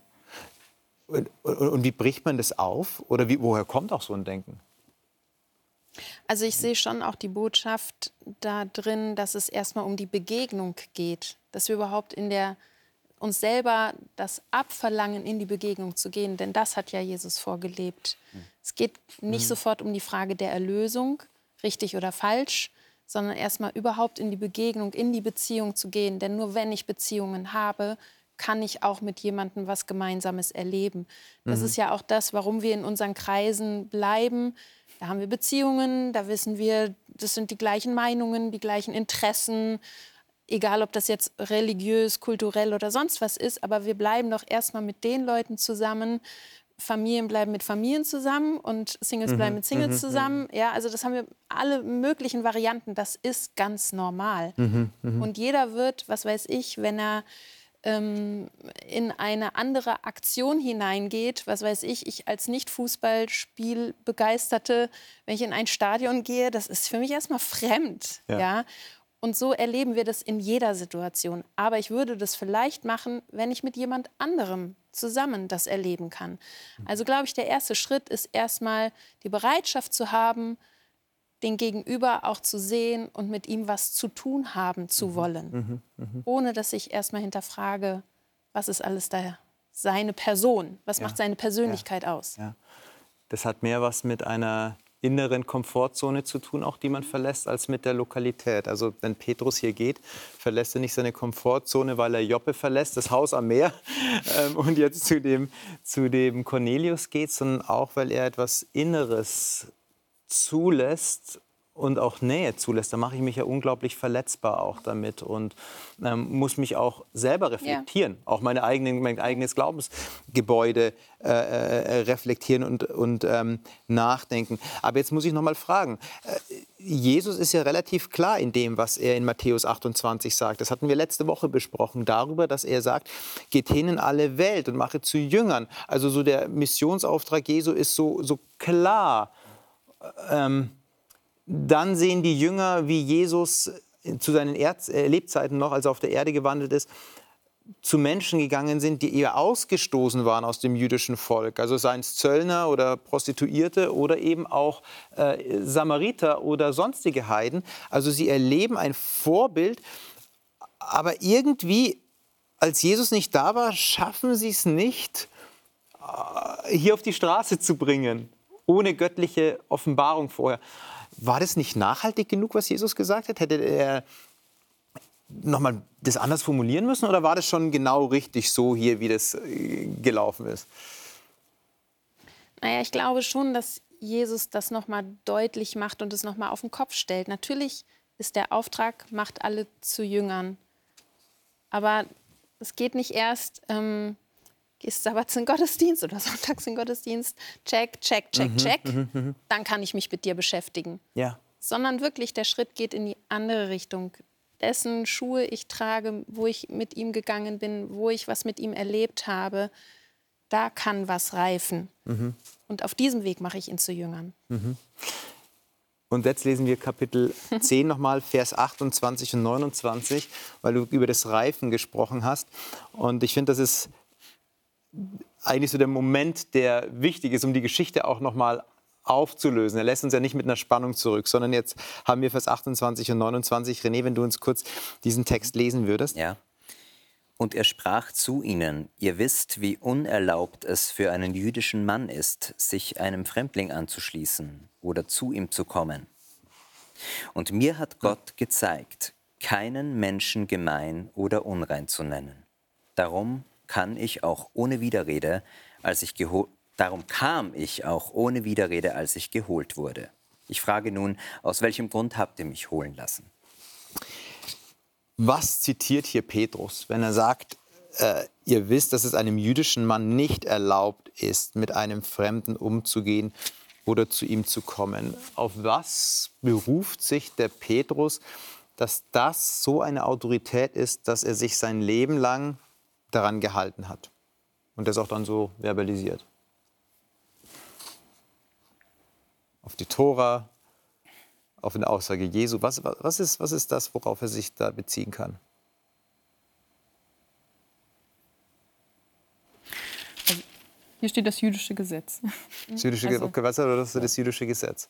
Und, und, und, wie bricht man das auf? Oder wie, woher kommt auch so ein Denken? Also ich sehe schon auch die Botschaft da drin, dass es erstmal um die Begegnung geht, dass wir überhaupt in der uns selber das abverlangen, in die Begegnung zu gehen, denn das hat ja Jesus vorgelebt. Mhm. Es geht nicht mhm. sofort um die Frage der Erlösung, richtig oder falsch, sondern erstmal überhaupt in die Begegnung, in die Beziehung zu gehen. Denn nur wenn ich Beziehungen habe, kann ich auch mit jemandem was Gemeinsames erleben. Das mhm. ist ja auch das, warum wir in unseren Kreisen bleiben. Da haben wir Beziehungen, da wissen wir, das sind die gleichen Meinungen, die gleichen Interessen, egal ob das jetzt religiös, kulturell oder sonst was ist, aber wir bleiben doch erstmal mit den Leuten zusammen, Familien bleiben mit Familien zusammen und Singles mhm. bleiben mit Singles mhm. zusammen. Ja, also das haben wir alle möglichen Varianten. Das ist ganz normal. Mhm. mhm. Und jeder wird, was weiß ich, wenn er ähm, in eine andere Aktion hineingeht, was weiß ich, ich als Nicht-Fußballspiel begeisterte, wenn ich in ein Stadion gehe, das ist für mich erstmal fremd. Ja. ja? Und so erleben wir das in jeder Situation. Aber ich würde das vielleicht machen, wenn ich mit jemand anderem zusammen das erleben kann. Also glaube ich, der erste Schritt ist erstmal die Bereitschaft zu haben, den Gegenüber auch zu sehen und mit ihm was zu tun haben zu mhm. wollen, mhm. Mhm. ohne dass ich erstmal hinterfrage, was ist alles da seine Person, was ja. macht seine Persönlichkeit ja. aus. Ja. Das hat mehr was mit einer inneren Komfortzone zu tun, auch die man verlässt, als mit der Lokalität. Also wenn Petrus hier geht, verlässt er nicht seine Komfortzone, weil er Joppe verlässt, das Haus am Meer ähm, und jetzt zu dem, zu dem Cornelius geht, sondern auch, weil er etwas Inneres zulässt und auch Nähe zulässt, dann mache ich mich ja unglaublich verletzbar auch damit und ähm, muss mich auch selber reflektieren, ja. auch meine eigenen, mein eigenes Glaubensgebäude äh, äh, reflektieren und, und ähm, nachdenken. Aber jetzt muss ich noch mal fragen, äh, Jesus ist ja relativ klar in dem, was er in Matthäus 28 sagt. Das hatten wir letzte Woche besprochen, darüber, dass er sagt, geht hin in alle Welt und mache zu Jüngern. Also so der Missionsauftrag Jesu ist so, so klar. Ähm, dann sehen die Jünger, wie Jesus zu seinen Erz äh, Lebzeiten noch, als er auf der Erde gewandelt ist, zu Menschen gegangen sind, die eher ausgestoßen waren aus dem jüdischen Volk. Also seien es Zöllner oder Prostituierte oder eben auch äh, Samariter oder sonstige Heiden. Also sie erleben ein Vorbild, aber irgendwie, als Jesus nicht da war, schaffen sie es nicht, äh, hier auf die Straße zu bringen, ohne göttliche Offenbarung vorher. War das nicht nachhaltig genug, was Jesus gesagt hat? Hätte er nochmal das anders formulieren müssen oder war das schon genau richtig so hier, wie das äh, gelaufen ist? Naja, ich glaube schon, dass Jesus das nochmal deutlich macht und es nochmal auf den Kopf stellt. Natürlich ist der Auftrag, macht alle zu Jüngern. Aber es geht nicht erst, ähm, gehst Sabbats in Gottesdienst oder Sonntags in Gottesdienst, check, check, check, mhm, check, mhm, mhm, dann kann ich mich mit dir beschäftigen. Ja. Sondern wirklich, der Schritt geht in die andere Richtung. Dessen Schuhe ich trage, wo ich mit ihm gegangen bin, wo ich was mit ihm erlebt habe, da kann was reifen. Mhm. Und auf diesem Weg mache ich ihn zu Jüngern. Mhm. Und jetzt lesen wir Kapitel 10 nochmal, Vers 28 und 29, weil du über das Reifen gesprochen hast. Und ich finde, das ist eigentlich so der Moment, der wichtig ist, um die Geschichte auch nochmal aufzulösen. Er lässt uns ja nicht mit einer Spannung zurück, sondern jetzt haben wir Vers 28 und 29. René, wenn du uns kurz diesen Text lesen würdest. Ja. Und er sprach zu ihnen, ihr wisst, wie unerlaubt es für einen jüdischen Mann ist, sich einem Fremdling anzuschließen oder zu ihm zu kommen. Und mir hat Gott gezeigt, keinen Menschen gemein oder unrein zu nennen. Darum kann ich auch ohne Widerrede, als ich darum kam ich auch ohne Widerrede, als ich geholt wurde. Ich frage nun, aus welchem Grund habt ihr mich holen lassen? Was zitiert hier Petrus, wenn er sagt, äh, ihr wisst, dass es einem jüdischen Mann nicht erlaubt ist, mit einem Fremden umzugehen oder zu ihm zu kommen? Auf was beruft sich der Petrus, dass das so eine Autorität ist, dass er sich sein Leben lang daran gehalten hat und das auch dann so verbalisiert? Auf die Tora, auf eine Aussage Jesu? Was, was, ist, was ist das, worauf er sich da beziehen kann? Also, hier steht das jüdische Gesetz. Das jüdische also, okay, was das, das jüdische Gesetz?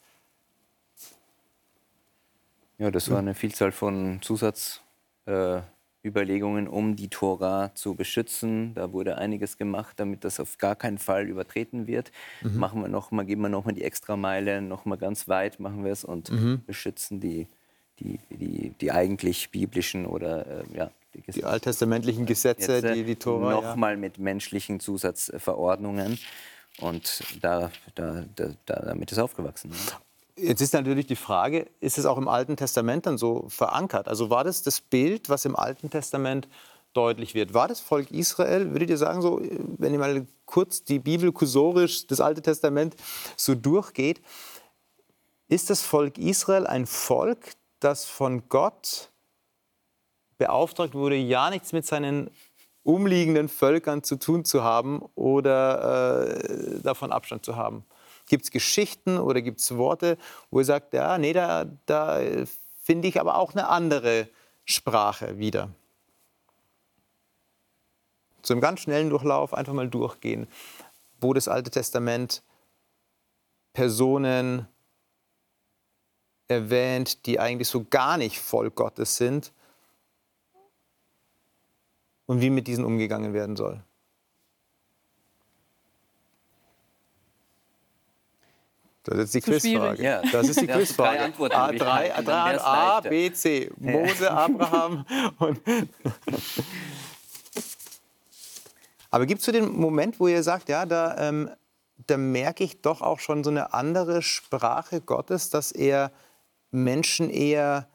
Ja, das war eine Vielzahl von Zusatz. Äh, Überlegungen, um die Tora zu beschützen. Da wurde einiges gemacht, damit das auf gar keinen Fall übertreten wird. Mhm. Machen wir noch mal, geben wir noch mal die Extrameile, noch mal ganz weit machen wir es und mhm. beschützen die, die, die, die eigentlich biblischen oder äh, ja, die, die, alttestamentlichen Gesetze, Gesetze, die die Tora noch ja. mal mit menschlichen Zusatzverordnungen und da, da, da, damit ist aufgewachsen. Ne? Jetzt ist natürlich die Frage, ist es auch im Alten Testament dann so verankert? Also war das das Bild, was im Alten Testament deutlich wird? War das Volk Israel, würdet ihr sagen, so, wenn ihr mal kurz die Bibel kursorisch, das Alte Testament so durchgeht, ist das Volk Israel ein Volk, das von Gott beauftragt wurde, ja nichts mit seinen umliegenden Völkern zu tun zu haben oder äh, davon Abstand zu haben? Gibt es Geschichten oder gibt es Worte, wo ihr sagt, ja, nee, da, da finde ich aber auch eine andere Sprache wieder? Zu einem ganz schnellen Durchlauf einfach mal durchgehen, wo das Alte Testament Personen erwähnt, die eigentlich so gar nicht Volk Gottes sind und wie mit diesen umgegangen werden soll. Das ist die Quizfrage. Ja. Das ist die Quizfrage. A3, A3, A, B, C. Mose, Abraham und. Aber gibt es so den Moment, wo ihr sagt, ja, da, ähm, da merke ich doch auch schon so eine andere Sprache Gottes, dass er Menschen eher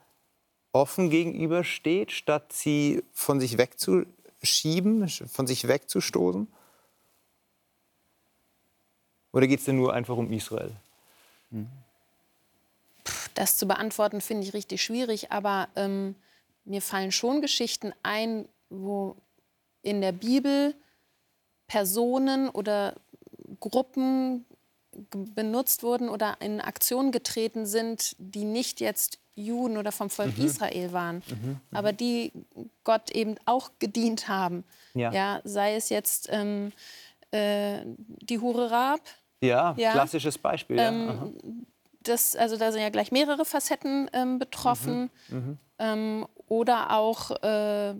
offen gegenübersteht, statt sie von sich wegzuschieben, von sich wegzustoßen? Oder geht es denn nur einfach um Israel? Das zu beantworten finde ich richtig schwierig, aber ähm, mir fallen schon Geschichten ein, wo in der Bibel Personen oder Gruppen benutzt wurden oder in Aktion getreten sind, die nicht jetzt Juden oder vom Volk mhm. Israel waren, mhm. Mhm. aber die Gott eben auch gedient haben. Ja. ja sei es jetzt ähm, äh, die Hure Raab, ja, ja. klassisches Beispiel. Ähm, das, also da sind ja gleich mehrere Facetten ähm, betroffen. Mhm. Mhm. Ähm, oder auch äh,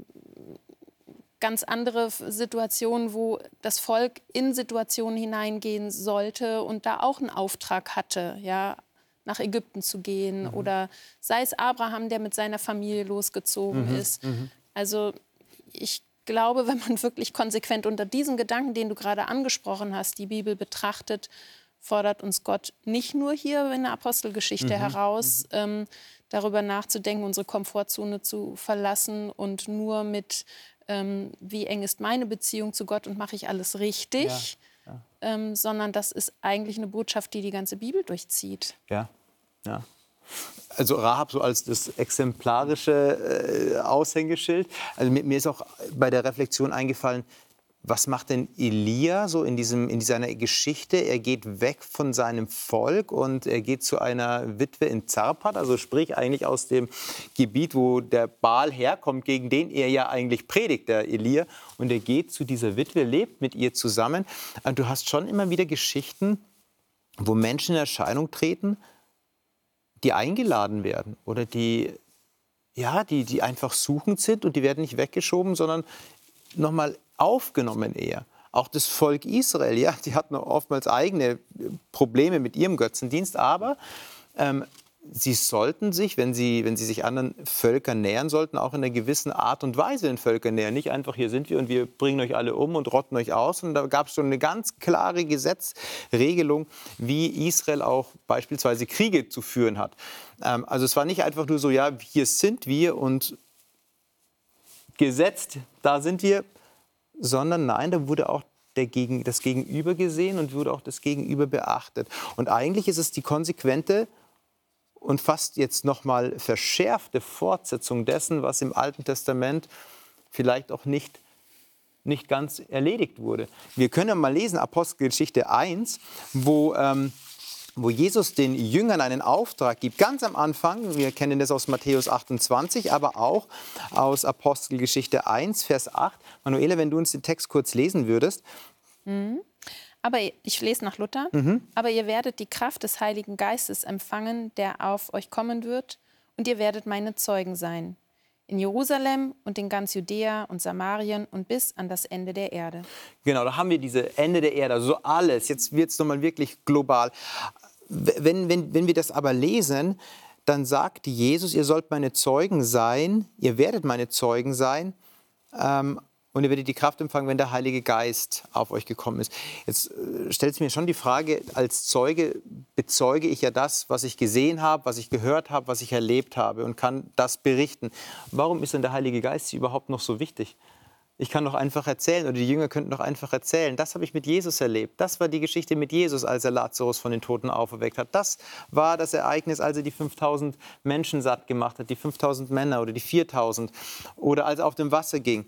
ganz andere Situationen, wo das Volk in Situationen hineingehen sollte und da auch einen Auftrag hatte, ja, nach Ägypten zu gehen. Mhm. Oder sei es Abraham, der mit seiner Familie losgezogen mhm. ist. Mhm. Also ich glaube, wenn man wirklich konsequent unter diesem Gedanken, den du gerade angesprochen hast, die Bibel betrachtet, fordert uns Gott nicht nur hier in der Apostelgeschichte mhm. heraus, mhm. ähm, darüber nachzudenken, unsere Komfortzone zu verlassen und nur mit, ähm, wie eng ist meine Beziehung zu Gott und mache ich alles richtig, ja. Ja. Ähm, sondern das ist eigentlich eine Botschaft, die die ganze Bibel durchzieht. Ja, ja. Also Rahab so als das exemplarische äh, Aushängeschild. Also mir, mir, ist auch bei der Reflexion eingefallen, was macht denn Elia so in, diesem, in dieser Geschichte? Er geht weg von seinem Volk und er geht zu einer Witwe in Zarpat, also sprich eigentlich aus dem Gebiet, wo der Baal herkommt, gegen den er ja eigentlich predigt, der Elia. Und er geht zu dieser Witwe, lebt mit ihr zusammen. Und du hast schon immer wieder Geschichten, wo Menschen in Erscheinung treten, die eingeladen werden oder die, ja, die, die einfach suchend sind und die werden nicht weggeschoben, sondern nochmal aufgenommen eher. Auch das Volk Israel, ja, die hatten oftmals eigene Probleme mit ihrem Götzendienst, aber ähm, sie sollten sich, wenn sie, wenn sie sich anderen Völkern nähern sollten, auch in einer gewissen Art und Weise den Völkern nähern. Nicht einfach, hier sind wir und wir bringen euch alle um und rotten euch aus. Und da gab es schon eine ganz klare Gesetzregelung, wie Israel auch beispielsweise Kriege zu führen hat. Ähm, also es war nicht einfach nur so, ja, hier sind wir und gesetzt, da sind wir, sondern nein, da wurde auch Gegen, das Gegenüber gesehen und wurde auch das Gegenüber beachtet. Und eigentlich ist es die konsequente und fast jetzt noch mal verschärfte Fortsetzung dessen, was im Alten Testament vielleicht auch nicht, nicht ganz erledigt wurde. Wir können mal lesen, Apostelgeschichte 1, wo ähm, wo Jesus den Jüngern einen Auftrag gibt, ganz am Anfang, wir kennen das aus Matthäus 28, aber auch aus Apostelgeschichte 1, Vers 8. Manuela, wenn du uns den Text kurz lesen würdest. Mhm. Aber ich lese nach Luther. Mhm. Aber ihr werdet die Kraft des Heiligen Geistes empfangen, der auf euch kommen wird, und ihr werdet meine Zeugen sein. In Jerusalem und in ganz Judäa und Samarien und bis an das Ende der Erde. Genau, da haben wir diese Ende der Erde, also alles. Jetzt wird es nochmal wirklich global. Wenn, wenn, wenn wir das aber lesen, dann sagt Jesus, ihr sollt meine Zeugen sein, ihr werdet meine Zeugen sein. Ähm, und ihr werdet die Kraft empfangen, wenn der Heilige Geist auf euch gekommen ist. Jetzt äh, stellt sich mir schon die Frage, als Zeuge bezeuge ich ja das, was ich gesehen habe, was ich gehört habe, was ich erlebt habe und kann das berichten. Warum ist denn der Heilige Geist überhaupt noch so wichtig? Ich kann doch einfach erzählen oder die Jünger könnten doch einfach erzählen. Das habe ich mit Jesus erlebt. Das war die Geschichte mit Jesus, als er Lazarus von den Toten auferweckt hat. Das war das Ereignis, als er die 5000 Menschen satt gemacht hat, die 5000 Männer oder die 4000 oder als er auf dem Wasser ging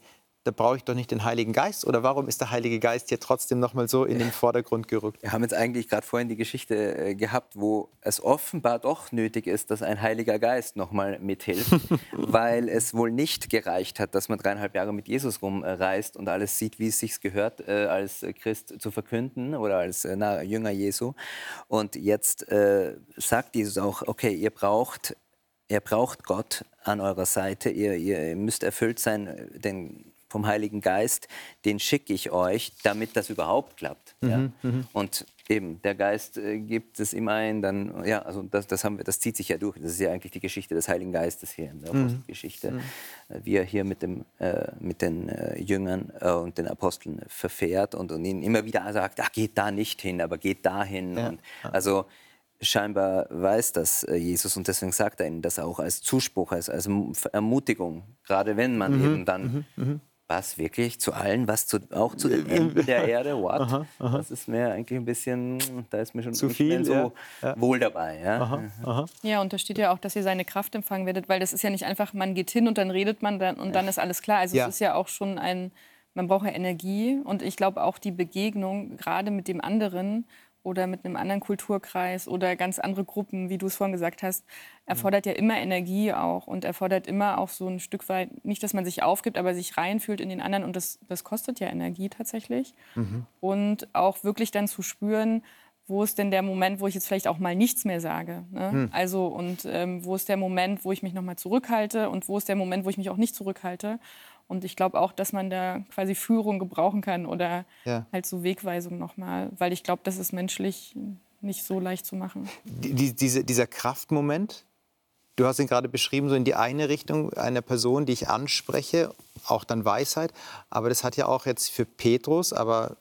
da brauche ich doch nicht den Heiligen Geist? Oder warum ist der Heilige Geist hier trotzdem noch mal so in den Vordergrund gerückt? Wir haben jetzt eigentlich gerade vorhin die Geschichte äh, gehabt, wo es offenbar doch nötig ist, dass ein Heiliger Geist noch mal mithilft, weil es wohl nicht gereicht hat, dass man dreieinhalb Jahre mit Jesus rumreist und alles sieht, wie es sich gehört, äh, als Christ zu verkünden oder als äh, na, Jünger Jesu. Und jetzt äh, sagt Jesus auch, okay, ihr braucht Ihr braucht Gott an eurer Seite. Ihr, ihr müsst erfüllt sein, denn vom Heiligen Geist, den schicke ich euch, damit das überhaupt klappt. Mhm, ja? Mhm. Und eben, der Geist äh, gibt es ihm ein, dann, ja, also das, das, haben wir, das zieht sich ja durch. Das ist ja eigentlich die Geschichte des Heiligen Geistes hier in der mhm. Apostelgeschichte, mhm. Äh, wie er hier mit, dem, äh, mit den äh, Jüngern äh, und den Aposteln verfährt und, und ihnen immer wieder sagt, ach, geht da nicht hin, aber geht dahin. Ja. Und, also scheinbar weiß das äh, Jesus und deswegen sagt er ihnen das auch als Zuspruch, als, als Ermutigung, gerade wenn man mhm. eben dann mhm. Mhm. Was wirklich zu allen, was zu, auch zu den Enden der Erde? What? Aha, aha. Das ist mir eigentlich ein bisschen, da ist mir schon zu viel, so ja. wohl dabei. Ja? Aha, ja, und da steht ja auch, dass ihr seine Kraft empfangen werdet, weil das ist ja nicht einfach, man geht hin und dann redet man dann, und dann ist alles klar. Also ja. es ist ja auch schon ein, man braucht ja Energie und ich glaube auch die Begegnung gerade mit dem anderen oder mit einem anderen Kulturkreis oder ganz andere Gruppen, wie du es vorhin gesagt hast, erfordert ja immer Energie auch und erfordert immer auch so ein Stück weit, nicht, dass man sich aufgibt, aber sich reinfühlt in den anderen und das, das kostet ja Energie tatsächlich. Mhm. Und auch wirklich dann zu spüren, wo ist denn der Moment, wo ich jetzt vielleicht auch mal nichts mehr sage? Ne? Hm. Also und ähm, wo ist der Moment, wo ich mich noch mal zurückhalte und wo ist der Moment, wo ich mich auch nicht zurückhalte? Und ich glaube auch, dass man da quasi Führung gebrauchen kann oder ja. halt so Wegweisung nochmal, weil ich glaube, das ist menschlich nicht so leicht zu machen. Die, diese, dieser Kraftmoment, du hast ihn gerade beschrieben, so in die eine Richtung einer Person, die ich anspreche, auch dann Weisheit. Aber das hat ja auch jetzt für Petrus, aber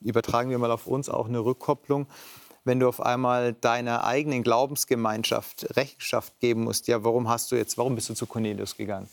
übertragen wir mal auf uns auch eine Rückkopplung wenn du auf einmal deiner eigenen Glaubensgemeinschaft Rechenschaft geben musst, ja, warum hast du jetzt, warum bist du zu Cornelius gegangen?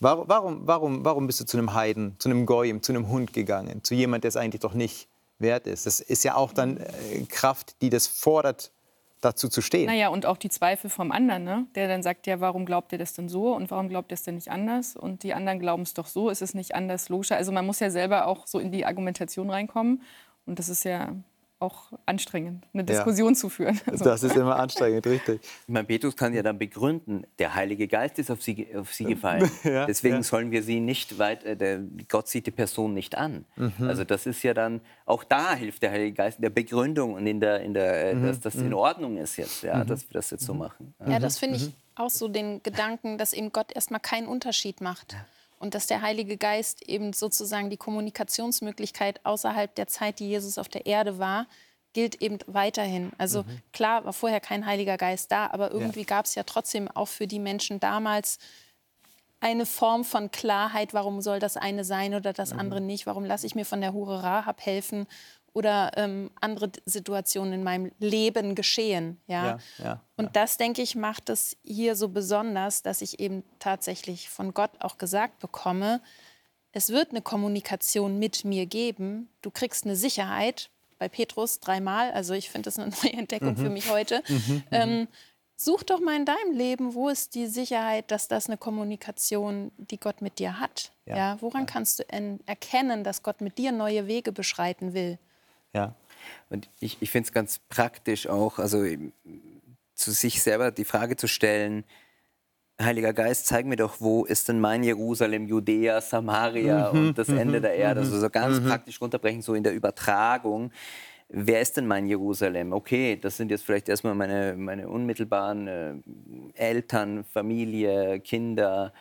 Warum, warum, warum, bist du zu einem Heiden, zu einem Goyim, zu einem Hund gegangen, zu jemand, der es eigentlich doch nicht wert ist? Das ist ja auch dann äh, Kraft, die das fordert dazu zu stehen. Naja, und auch die Zweifel vom anderen, ne? der dann sagt, ja, warum glaubt ihr das denn so und warum glaubt ihr es denn nicht anders? Und die anderen glauben es doch so, ist es nicht anders, logischer. Also man muss ja selber auch so in die Argumentation reinkommen. Und das ist ja auch anstrengend, eine Diskussion ja. zu führen. Also. Das ist immer anstrengend, richtig. Ich meine, Petrus kann ja dann begründen, der Heilige Geist ist auf sie, auf sie gefallen. ja, Deswegen ja. sollen wir sie nicht weit, äh, der, Gott sieht die Person nicht an. Mhm. Also das ist ja dann, auch da hilft der Heilige Geist in der Begründung und in der, in der äh, mhm. dass das in mhm. Ordnung ist jetzt, ja, mhm. dass wir das jetzt so mhm. machen. Ja, das finde ich mhm. auch so den Gedanken, dass eben Gott erstmal keinen Unterschied macht und dass der Heilige Geist eben sozusagen die Kommunikationsmöglichkeit außerhalb der Zeit, die Jesus auf der Erde war, gilt eben weiterhin. Also mhm. klar war vorher kein Heiliger Geist da, aber irgendwie ja. gab es ja trotzdem auch für die Menschen damals eine Form von Klarheit, warum soll das eine sein oder das mhm. andere nicht, warum lasse ich mir von der Hure Rahab helfen oder ähm, andere Situationen in meinem Leben geschehen. Ja? ja, ja und ja. das, denke ich, macht es hier so besonders, dass ich eben tatsächlich von Gott auch gesagt bekomme, es wird eine Kommunikation mit mir geben, du kriegst eine Sicherheit, bei Petrus dreimal, also ich finde das eine neue Entdeckung mhm. für mich heute. Mhm, mhm. ähm, such doch mal in deinem Leben, wo ist die Sicherheit, dass das eine Kommunikation, die Gott mit dir hat? Ja. woran kannst du erkennen, dass Gott mit dir neue Wege beschreiten will? Ja. Und ich, ich finde es ganz praktisch auch, also zu sich selber die Frage zu stellen, Heiliger Geist, zeig mir doch, wo ist denn mein Jerusalem, Judäa, Samaria mhm, und das Ende mhm, der Erde? Also so ganz mhm. praktisch runterbrechen, so in der Übertragung. Wer ist denn mein Jerusalem? Okay, das sind jetzt vielleicht erstmal meine, meine unmittelbaren äh, Eltern, Familie, Kinder,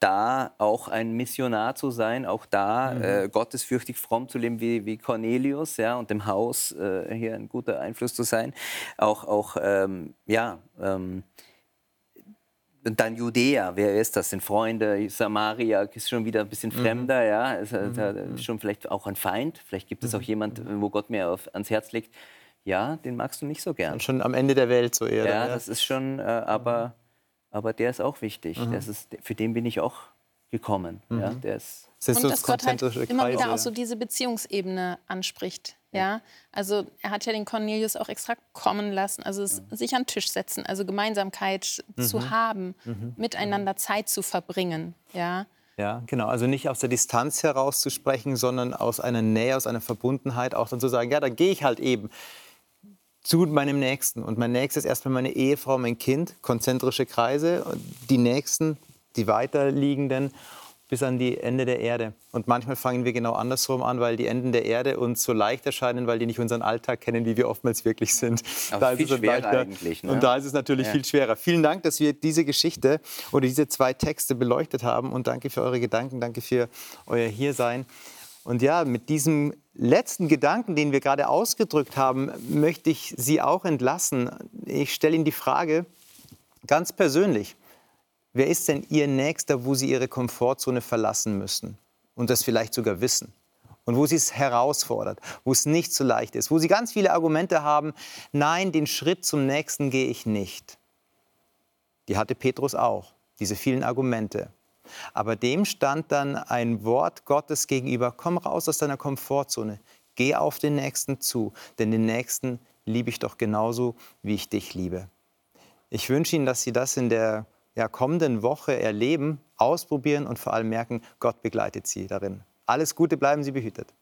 da auch ein Missionar zu sein, auch da mhm. äh, gottesfürchtig fromm zu leben wie, wie Cornelius ja, und dem Haus äh, hier ein guter Einfluss zu sein. Auch, auch ähm, ja, ähm, und dann Judäa, wer ist das? Sind Freunde? Samaria ist schon wieder ein bisschen mhm. fremder, mhm. ja, ist, ist mhm. schon vielleicht auch ein Feind. Vielleicht gibt es auch mhm. jemand, wo Gott mir auf, ans Herz legt. Ja, den magst du nicht so gern. Und schon am Ende der Welt so eher. Ja, ja. das ist schon, äh, aber, aber der ist auch wichtig. Mhm. Das ist, für den bin ich auch gekommen. Mhm. Ja, der ist und so dass Gott halt immer wieder auch so diese Beziehungsebene anspricht. Ja, also er hat ja den Cornelius auch extra kommen lassen, also es, ja. sich an den Tisch setzen, also Gemeinsamkeit mhm. zu haben, mhm. miteinander Zeit zu verbringen. Ja. Ja, genau. Also nicht aus der Distanz heraus zu sprechen, sondern aus einer Nähe, aus einer Verbundenheit, auch dann zu sagen, ja, dann gehe ich halt eben zu meinem Nächsten. Und mein Nächstes ist erstmal meine Ehefrau, mein Kind, konzentrische Kreise, die Nächsten, die weiterliegenden bis an die Ende der Erde. Und manchmal fangen wir genau andersrum an, weil die Enden der Erde uns so leicht erscheinen, weil die nicht unseren Alltag kennen, wie wir oftmals wirklich sind. Aber da viel ist es schwerer eigentlich. Ne? Und da ist es natürlich ja. viel schwerer. Vielen Dank, dass wir diese Geschichte oder diese zwei Texte beleuchtet haben. Und danke für eure Gedanken, danke für euer Hiersein. Und ja, mit diesem letzten Gedanken, den wir gerade ausgedrückt haben, möchte ich Sie auch entlassen. Ich stelle Ihnen die Frage ganz persönlich. Wer ist denn Ihr Nächster, wo Sie Ihre Komfortzone verlassen müssen und das vielleicht sogar wissen? Und wo Sie es herausfordert, wo es nicht so leicht ist, wo Sie ganz viele Argumente haben, nein, den Schritt zum Nächsten gehe ich nicht. Die hatte Petrus auch, diese vielen Argumente. Aber dem stand dann ein Wort Gottes gegenüber, komm raus aus deiner Komfortzone, geh auf den Nächsten zu, denn den Nächsten liebe ich doch genauso, wie ich dich liebe. Ich wünsche Ihnen, dass Sie das in der ja, kommenden Woche erleben, ausprobieren und vor allem merken, Gott begleitet sie darin. Alles Gute, bleiben Sie behütet.